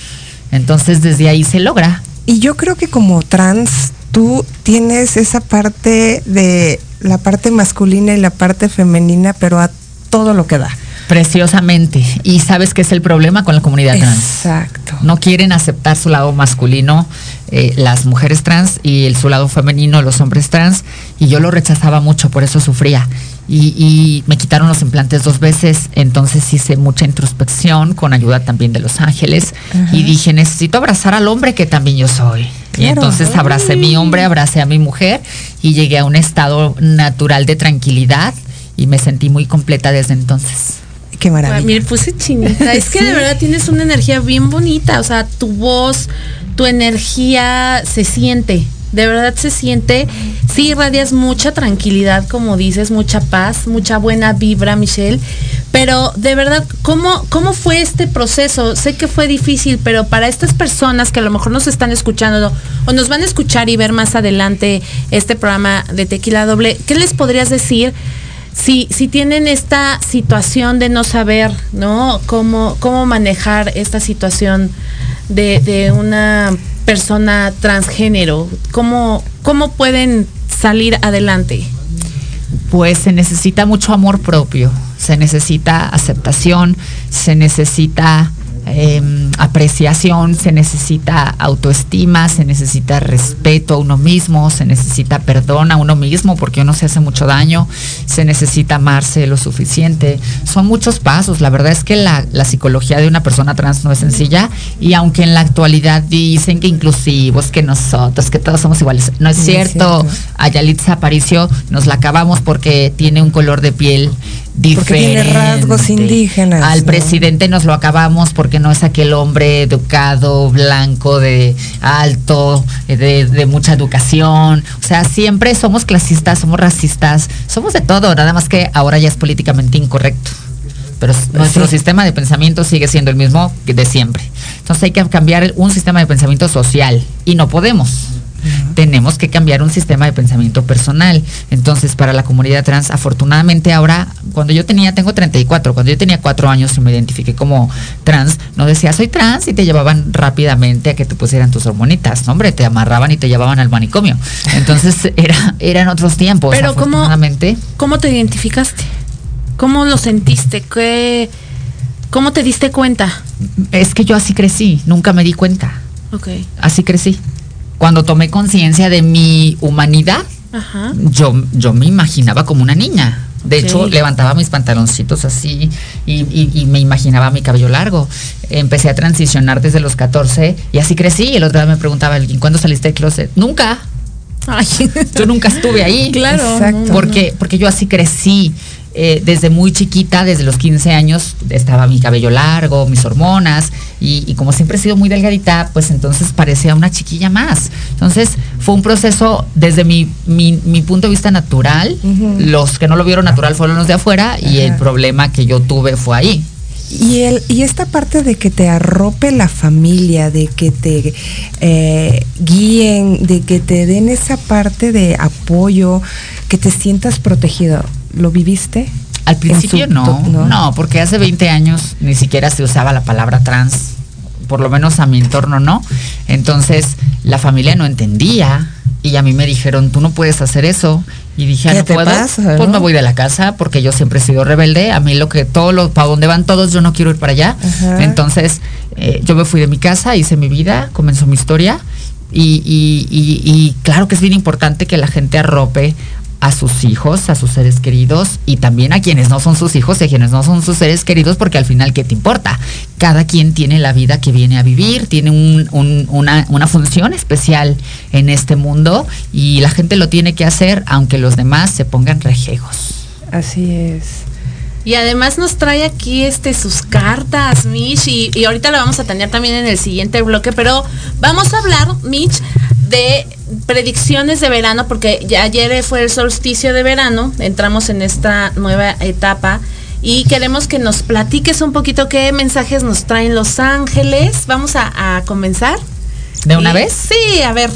Entonces desde ahí se logra. Y yo creo que como trans tú tienes esa parte de la parte masculina y la parte femenina, pero a todo lo que da. Preciosamente. Y sabes que es el problema con la comunidad trans. Exacto. No quieren aceptar su lado masculino, eh, las mujeres trans, y el, su lado femenino, los hombres trans. Y yo lo rechazaba mucho, por eso sufría. Y, me quitaron los implantes dos veces, entonces hice mucha introspección con ayuda también de los ángeles. Y dije, necesito abrazar al hombre que también yo soy. Y entonces abracé a mi hombre, abracé a mi mujer y llegué a un estado natural de tranquilidad y me sentí muy completa desde entonces. Qué maravilla. Me puse chinita. Es que de verdad tienes una energía bien bonita. O sea, tu voz, tu energía se siente. De verdad se siente. Sí, irradias mucha tranquilidad, como dices, mucha paz, mucha buena vibra, Michelle. Pero de verdad, ¿cómo, ¿cómo fue este proceso? Sé que fue difícil, pero para estas personas que a lo mejor nos están escuchando o nos van a escuchar y ver más adelante este programa de Tequila Doble, ¿qué les podrías decir? Si, si tienen esta situación de no saber, ¿no? Cómo, cómo manejar esta situación de, una persona transgénero, ¿cómo, cómo pueden salir adelante? Pues se necesita mucho amor propio, se necesita aceptación, se necesita Em, apreciación, se necesita autoestima, se necesita respeto a uno mismo, se necesita perdón a uno mismo porque uno se hace mucho daño, se necesita amarse lo suficiente. Son muchos pasos. La verdad es que la, psicología de una persona trans no es sencilla y aunque en la actualidad dicen que inclusivos, que nosotros, que todos somos iguales, no es cierto. A Yalitza Aparicio nos la acabamos porque tiene un color de piel diferente. Porque tiene rasgos indígenas. Al presidente nos lo acabamos porque no es aquel hombre educado, blanco, de alto, de, mucha educación. O sea, siempre somos clasistas, somos racistas, somos de todo, nada más que ahora ya es políticamente incorrecto. Pero nuestro sistema de pensamiento sigue siendo el mismo que de siempre. Entonces hay que cambiar un sistema de pensamiento social y no podemos tenemos que cambiar un sistema de pensamiento personal. Entonces, para la comunidad trans, afortunadamente ahora, cuando yo tenía, tengo 34, cuando yo tenía cuatro años y me identifiqué como trans, no decía soy trans y te llevaban rápidamente a que te pusieran tus hormonitas, hombre, te amarraban y te llevaban al manicomio. Entonces, era, eran otros tiempos. Pero ¿cómo, ¿cómo te identificaste? ¿Cómo lo sentiste? ¿Qué, ¿Cómo te diste cuenta? Es que yo así crecí, nunca me di cuenta. Ok. Así crecí cuando tomé conciencia de mi humanidad, Yo, yo me imaginaba como una niña. De hecho, levantaba mis pantaloncitos así y, me imaginaba mi cabello largo. Empecé a transicionar desde los 14 y así crecí. El otro día me preguntaba alguien, ¿cuándo saliste del closet? Nunca. yo nunca estuve ahí. Claro. Porque, porque yo así crecí. Eh, desde muy chiquita, desde los 15 años, estaba mi cabello largo, mis hormonas, y, como siempre he sido muy delgadita, pues entonces parecía una chiquilla más. Entonces fue un proceso desde mi, punto de vista natural, los que no lo vieron natural fueron los de afuera, y el problema que yo tuve fue ahí. Y, el, y esta parte de que te arrope la familia, de que te eh, guíen, de que te den esa parte de apoyo, que te sientas protegido, ¿Lo viviste? Al principio no, no, porque hace 20 años ni siquiera se usaba la palabra trans. por lo menos a mi entorno no. Entonces la familia no entendía y a mí me dijeron, tú no puedes hacer eso. Y dije, ah, no puedo. pues me voy de la casa porque yo siempre he sido rebelde. A mí lo que todo lo, para donde van todos, yo no quiero ir para allá. Entonces eh, yo me fui de mi casa, hice mi vida, comenzó mi historia. Y, y, y, claro que es bien importante que la gente arrope a sus hijos, a sus seres queridos y también a quienes no son sus hijos y a quienes no son sus seres queridos, porque al final, ¿qué te importa? Cada quien tiene la vida que viene a vivir, tiene una, una función especial en este mundo y la gente lo tiene que hacer aunque los demás se pongan rejegos. Así es. Y además nos trae aquí este sus cartas, Mitch, y, y, ahorita lo vamos a tener también en el siguiente bloque, pero vamos a hablar, Mitch, de predicciones de verano, porque ya ayer fue el solsticio de verano, entramos en esta nueva etapa y queremos que nos platiques un poquito qué mensajes nos traen los ángeles. Vamos a, comenzar. ¿De una vez? Sí, a ver.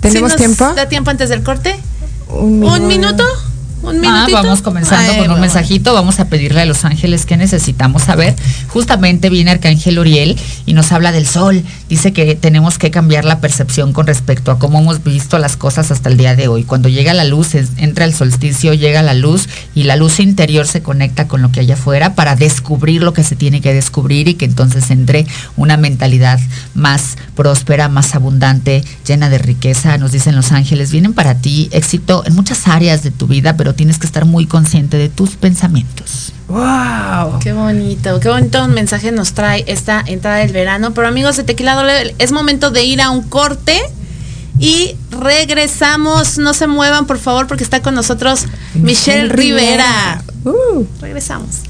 ¿Tenemos tiempo? ¿Da tiempo antes del corte? ¿Un minuto? Ah, vamos comenzando con un mensajito. Vamos a pedirle a los ángeles que necesitamos saber. Justamente viene Arcángel Uriel y nos habla del sol. Dice que tenemos que cambiar la percepción con respecto a cómo hemos visto las cosas hasta el día de hoy. Cuando llega la luz, entra el solsticio, llega la luz y la luz interior se conecta con lo que hay afuera para descubrir lo que se tiene que descubrir y que entonces entre una mentalidad más próspera, más abundante, llena de riqueza. Nos dicen los ángeles, vienen para ti éxito en muchas áreas de tu vida, pero tienes que estar muy consciente de tus pensamientos. ¡Wow! Qué bonito, qué bonito un mensaje nos trae esta entrada del verano. Pero amigos de Tequila Doble, es momento de ir a un corte y regresamos. No se muevan, por favor, porque está con nosotros Michelle, Rivera. Uh. regresamos.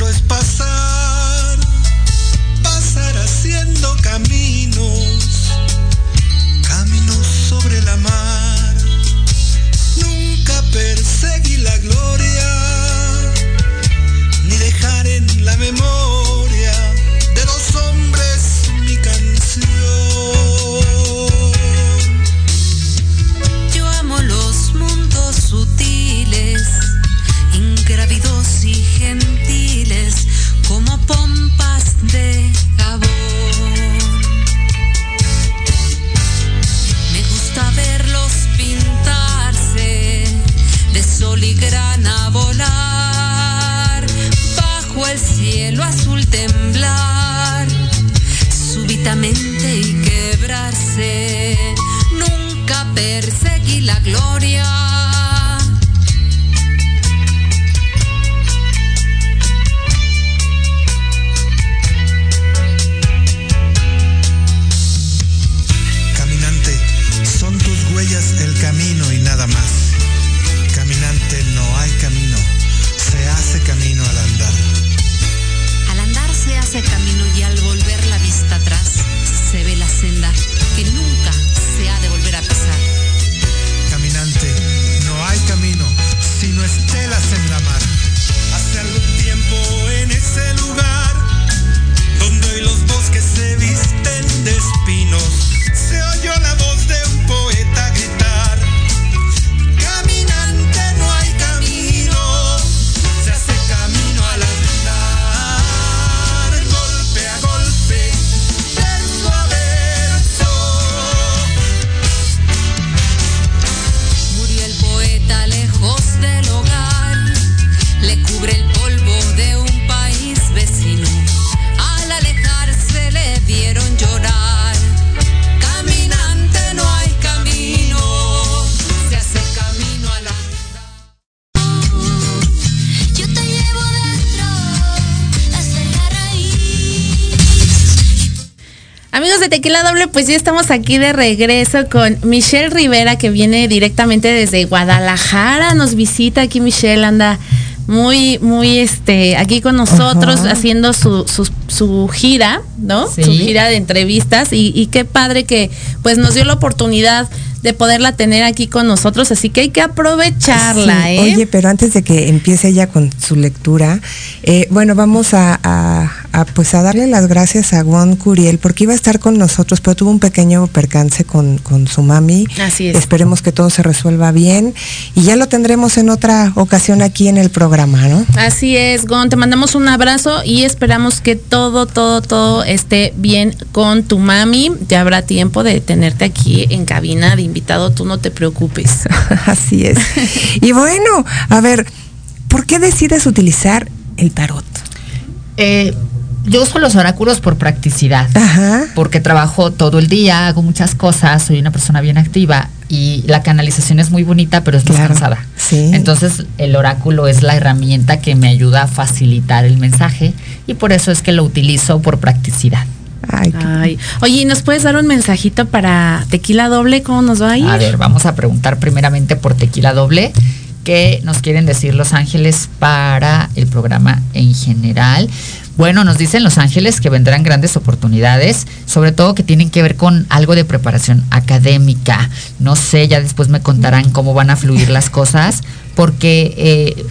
Nuestro es Tequila Doble, pues ya estamos aquí de regreso con Michelle Rivera, que viene directamente desde Guadalajara. Nos visita aquí Michelle, anda muy, muy este, aquí con nosotros haciendo su, su, gira, ¿no? Su gira de entrevistas y, y, qué padre que pues nos dio la oportunidad de poderla tener aquí con nosotros, así que hay que aprovecharla. ¿eh? Oye, pero antes de que empiece ella con su lectura, eh, bueno, vamos a, pues a darle las gracias a Juan Curiel porque iba a estar con nosotros, pero tuvo un pequeño percance con, con su mami. Así es. Esperemos que todo se resuelva bien y ya lo tendremos en otra ocasión aquí en el programa, ¿no? Así es, Gon, te mandamos un abrazo y esperamos que todo, todo, todo esté bien con tu mami. Ya habrá tiempo de tenerte aquí en cabina de invitado, tú no te preocupes. Así es. y bueno, a ver, ¿por qué decides utilizar el tarot? Eh, yo uso los oráculos por practicidad, porque trabajo todo el día, hago muchas cosas, soy una persona bien activa y la canalización es muy bonita, pero es cansada. Entonces el oráculo es la herramienta que me ayuda a facilitar el mensaje y por eso es que lo utilizo por practicidad. Ay, Oye, ¿nos puedes dar un mensajito para tequila doble? ¿Cómo nos va a ir? A ver, vamos a preguntar primeramente por tequila doble. ¿Qué nos quieren decir Los Ángeles para el programa en general? Bueno, nos dicen Los Ángeles que vendrán grandes oportunidades, sobre todo que tienen que ver con algo de preparación académica. No sé, ya después me contarán cómo van a fluir las cosas, porque, eh,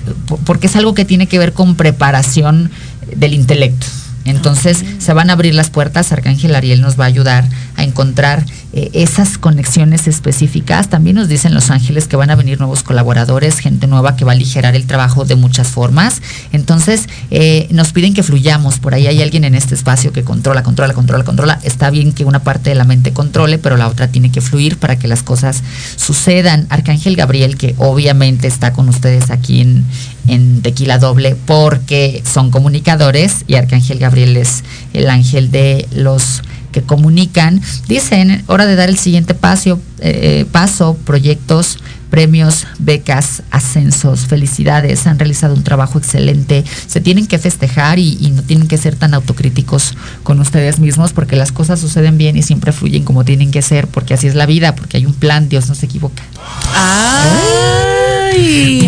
porque es algo que tiene que ver con preparación del intelecto. Entonces se van a abrir las puertas, Arcángel Ariel nos va a ayudar a encontrar eh, esas conexiones específicas. También nos dicen los ángeles que van a venir nuevos colaboradores, gente nueva que va a aligerar el trabajo de muchas formas. Entonces eh, nos piden que fluyamos. Por ahí hay alguien en este espacio que controla, controla, controla, controla. Está bien que una parte de la mente controle, pero la otra tiene que fluir para que las cosas sucedan. Arcángel Gabriel, que obviamente está con ustedes aquí en, en Tequila Doble porque son comunicadores y Arcángel Gabriel es el ángel de los que comunican. Dicen, hora de dar el siguiente paso, eh, paso, proyectos, premios, becas, ascensos, felicidades, han realizado un trabajo excelente, se tienen que festejar y, y, no tienen que ser tan autocríticos con ustedes mismos porque las cosas suceden bien y siempre fluyen como tienen que ser, porque así es la vida, porque hay un plan, Dios no se equivoca.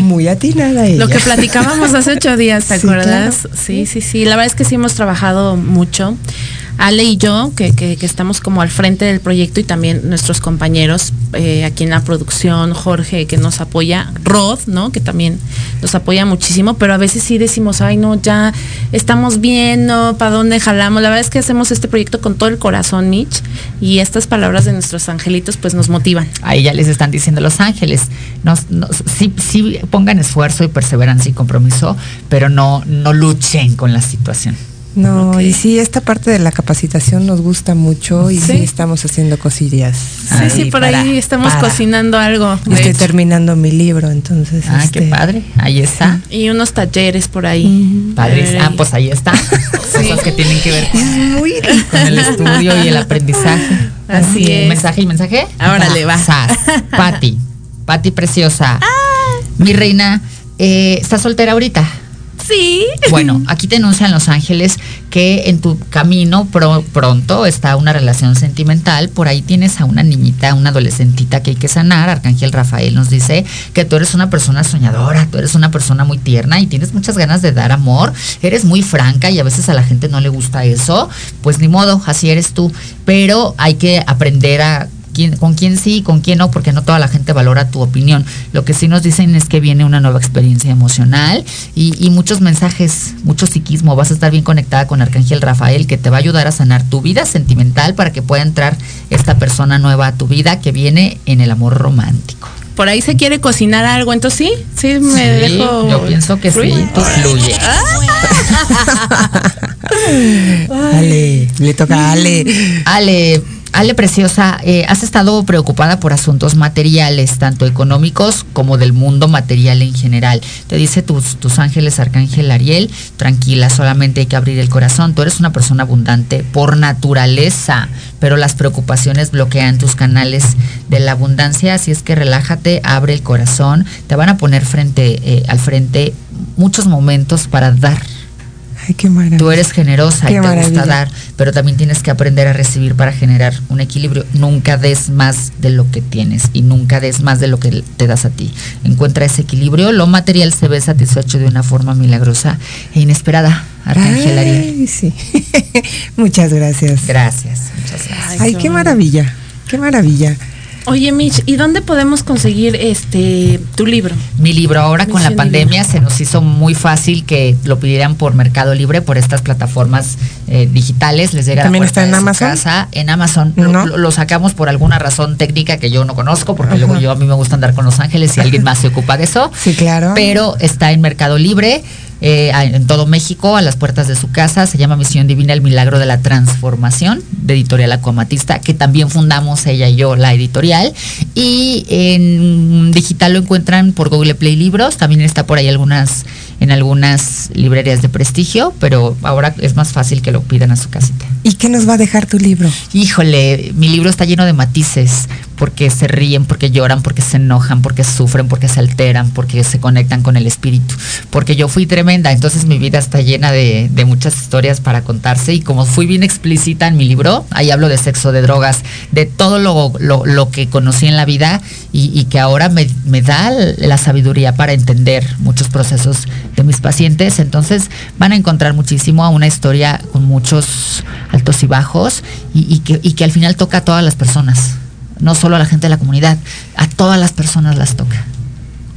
Muy atinada ella. Lo que platicábamos hace ocho días, ¿te acuerdas? Sí, sí, sí. La verdad es que sí hemos trabajado mucho. Ale y yo, que, que, estamos como al frente del proyecto y también nuestros compañeros eh, aquí en la producción, Jorge, que nos apoya, Rod, ¿no? Que también nos apoya muchísimo, pero a veces sí decimos, ay, no, ya estamos bien, ¿no? ¿Para dónde jalamos? La verdad es que hacemos este proyecto con todo el corazón, Mitch, y estas palabras de nuestros angelitos pues nos motivan. Ahí ya les están diciendo los ángeles, nos, sí, sí pongan esfuerzo y perseverancia y compromiso, pero no, no luchen con la situación. No, y sí, esta parte de la capacitación nos gusta mucho y sí, estamos haciendo cosillas. Sí, sí, por ahí estamos cocinando algo. Estoy terminando mi libro, entonces. Ah, qué este, padre, ahí está. Y unos talleres por ahí. Padres, ah, pues ahí está. Cosas que tienen que ver con, el estudio y el aprendizaje. Así es. ¿Mensaje y mensaje? Ahora le va. Pati, Pati preciosa. Ah. Mi reina, eh, ¿estás soltera ahorita? Sí. Bueno, aquí te anuncian Los Ángeles que en tu camino pronto está una relación sentimental. Por ahí tienes a una niñita, una adolescentita que hay que sanar. Arcángel Rafael nos dice que tú eres una persona soñadora, tú eres una persona muy tierna y tienes muchas ganas de dar amor. Eres muy franca y a veces a la gente no le gusta eso. Pues ni modo, así eres tú. Pero hay que aprender a con quién sí y con quién no, porque no toda la gente valora tu opinión. Lo que sí nos dicen es que viene una nueva experiencia emocional y, muchos mensajes, mucho psiquismo. Vas a estar bien conectada con Arcángel Rafael, que te va a ayudar a sanar tu vida sentimental para que pueda entrar esta persona nueva a tu vida que viene en el amor romántico por ahí se quiere cocinar algo, entonces sí, sí me dejo. Yo pienso que sí, tú fluye. Ale, le toca a Ale. Ale, Ale Preciosa, eh, has estado preocupada por asuntos materiales, tanto económicos como del mundo material en general. Te dice tus, tus ángeles, Arcángel Ariel, tranquila, solamente hay que abrir el corazón. Tú eres una persona abundante por naturaleza, pero las preocupaciones bloquean tus canales de la abundancia, así es que relájate, abre el corazón. Te van a poner frente, eh, al frente muchos momentos para dar Ay, qué maravilla. Tú eres generosa Qué y te maravilla. gusta dar, pero también tienes que aprender a recibir para generar un equilibrio. Nunca des más de lo que tienes y nunca des más de lo que te das a ti. Encuentra ese equilibrio. Lo material se ve satisfecho de una forma milagrosa e inesperada. Arcángel Ariel. Sí. muchas gracias. Gracias, muchas gracias. Ay, qué maravilla. Qué maravilla. Oye, Mitch, ¿y dónde podemos conseguir este tu libro? Mi libro ahora con la pandemia se nos hizo muy fácil que lo pidieran por Mercado Libre, por estas plataformas eh, digitales. Les llega a la ¿También puerta está en de su Amazon? casa. En Amazon lo- ¿No? lo, lo sacamos por alguna razón técnica que yo no conozco, porque Ajá. luego yo a mí me gusta andar con Los Ángeles y alguien más se ocupa de eso. Sí, claro. Pero está en Mercado Libre. Eh, en todo México, a las puertas de su casa, se llama Misión Divina, el Milagro de la Transformación, de Editorial Acuamatista, que también fundamos ella y yo la editorial. Y en digital lo encuentran por Google Play Libros, también está por ahí algunas, en algunas librerías de prestigio, pero ahora es más fácil que lo pidan a su casita. ¿Y qué nos va a dejar tu libro? Híjole, mi libro está lleno de matices, porque se ríen, porque lloran, porque se enojan, porque sufren, porque se alteran, porque se conectan con el espíritu, porque yo fui tremenda, entonces mi vida está llena de, muchas historias para contarse y como fui bien explícita en mi libro, ahí hablo de sexo, de drogas, de todo lo, lo- que conocí en la vida y, que ahora me, me da la sabiduría para entender muchos procesos de mis pacientes, entonces van a encontrar muchísimo a una historia con muchos altos y bajos y que, y que al final toca a todas las personas, no solo a la gente de la comunidad, a todas las personas las toca.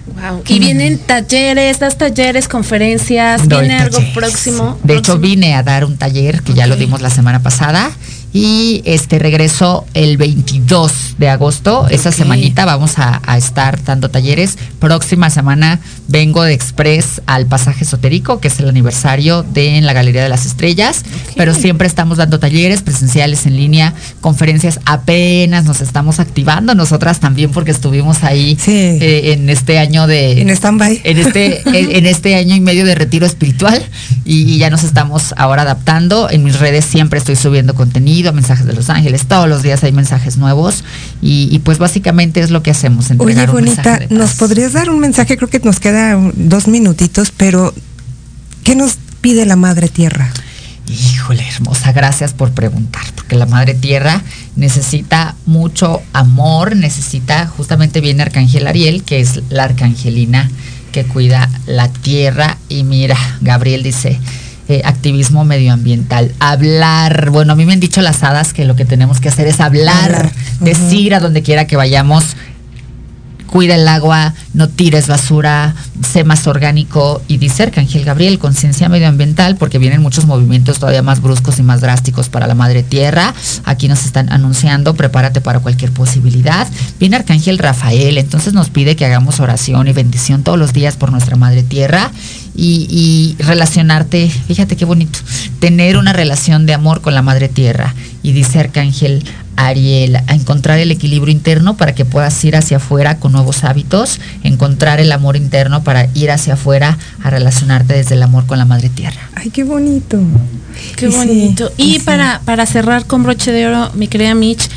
Wow. Y vienen talleres, das talleres, conferencias, Doy viene algo próximo. De hecho, vine a dar un taller que ya lo dimos la semana pasada y este regreso el 22 de agosto. Esa semanita vamos a, a estar dando talleres. Próxima semana vengo de Express al pasaje esotérico, que es el aniversario de en la Galería de las Estrellas. Pero siempre estamos dando talleres presenciales en línea, conferencias. Apenas nos estamos activando nosotras también porque estuvimos ahí Sí. eh, en este año de En stand-by. en este, en, en este año y medio de retiro espiritual y, y ya nos estamos ahora adaptando. En mis redes siempre estoy subiendo contenido, mensajes de Los Ángeles, todos los días hay mensajes nuevos y, y pues básicamente es lo que hacemos, Oye, entregar un bonita, ¿nos podrías dar un mensaje? Creo que nos queda un- dos minutitos, pero ¿qué nos pide la Madre Tierra? Híjole, hermosa, gracias por preguntar, porque la Madre Tierra necesita mucho amor, necesita, justamente viene Arcángel Ariel, que es la arcangelina que cuida la tierra, y mira, Gabriel dice, eh, activismo medioambiental, hablar, bueno, a mí me han dicho las hadas que lo que tenemos que hacer es hablar, Hablar, decir a donde quiera que vayamos, cuida el agua, no tires basura, sé más orgánico y dice Arcángel Gabriel, conciencia medioambiental, porque vienen muchos movimientos todavía más bruscos y más drásticos para la madre tierra. Aquí nos están anunciando, prepárate para cualquier posibilidad. Viene Arcángel Rafael, entonces nos pide que hagamos oración y bendición todos los días por nuestra madre tierra y, y relacionarte, fíjate qué bonito, tener una relación de amor con la madre tierra. Y dice Arcángel Ariel, a encontrar el equilibrio interno para que puedas ir hacia afuera con nuevos hábitos, encontrar el amor interno para ir hacia afuera a relacionarte desde el amor con la madre tierra. Ay, qué bonito. Qué Y bonito. y Y sí. para, para cerrar con broche de oro, mi querida Mitch,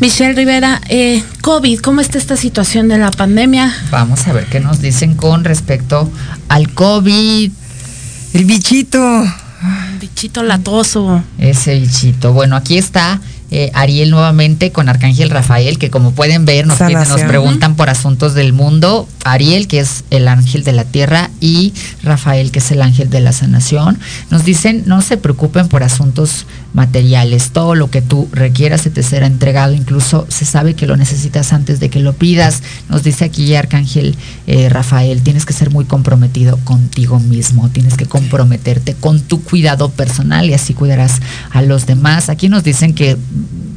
Michelle Rivera, eh, COVID, ¿cómo está esta situación de la pandemia? Vamos a ver qué nos dicen con respecto al COVID, El bichito. Bichito latoso. ese bichito. Bueno, aquí está eh, Ariel nuevamente con Arcángel Rafael, que como pueden ver nos, piden- nos Sanación. preguntan por asuntos del mundo. Ariel, que es el ángel de la tierra, y Rafael, que es el ángel de la sanación. Nos dicen, no se preocupen por asuntos materiales, todo lo que tú requieras se te será entregado, incluso se sabe que lo necesitas antes de que lo pidas. Nos dice aquí Arcángel eh, Rafael, tienes que ser muy comprometido contigo mismo, tienes que comprometerte con tu cuidado personal y así cuidarás a los demás. Aquí nos dicen que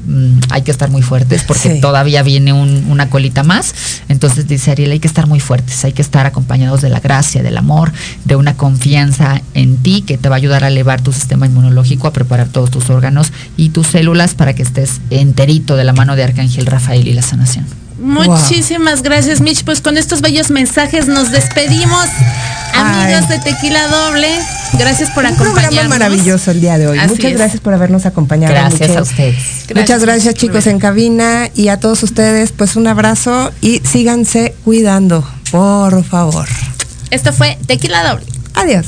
mm, hay que estar muy fuertes porque Sí. todavía viene un- una colita más. Entonces dice Ariel, hay que estar muy fuertes, hay que estar acompañados de la gracia, del amor, de una confianza en ti que te va a ayudar a elevar tu sistema inmunológico, a preparar todos tus órganos y tus células para que estés enterito de la mano de Arcángel Rafael y la sanación. Muchísimas gracias, Mitch. Pues con estos bellos mensajes nos despedimos. Amigos de Tequila Doble, gracias por Un programa acompañarnos. maravilloso el día de hoy. Así Muchas es. gracias por habernos acompañado. Gracias a ustedes. Muchas gracias chicos en cabina y a todos ustedes pues un abrazo y síganse cuidando, por favor. Esto fue Tequila Doble. Adiós.